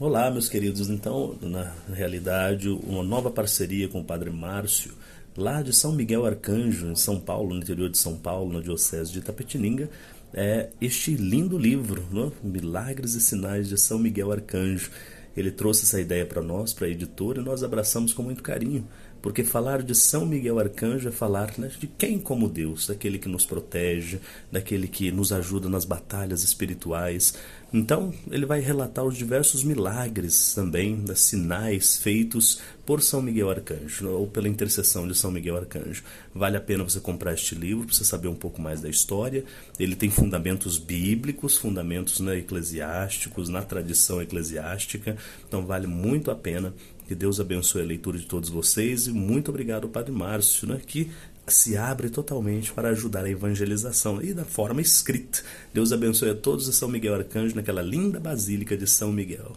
Olá, meus queridos. Então, na realidade, uma nova parceria com o Padre Márcio, lá de São Miguel Arcanjo, em São Paulo, no interior de São Paulo, na Diocese de Itapetininga, é este lindo livro, né? Milagres e Sinais de São Miguel Arcanjo. Ele trouxe essa ideia para nós, para a editora, e nós abraçamos com muito carinho, porque falar de São Miguel Arcanjo é falar né, de quem como Deus, daquele que nos protege, daquele que nos ajuda nas batalhas espirituais. Então, ele vai relatar os diversos milagres também, das sinais feitos por São Miguel Arcanjo, ou pela intercessão de São Miguel Arcanjo. Vale a pena você comprar este livro para você saber um pouco mais da história. Ele tem fundamentos bíblicos, fundamentos né, eclesiásticos, na tradição eclesiástica. Então, vale muito a pena. Que Deus abençoe a leitura de todos vocês e muito obrigado, Padre Márcio, né, que se abre totalmente para ajudar a evangelização e da forma escrita. Deus abençoe a todos e São Miguel Arcanjo naquela linda Basílica de São Miguel.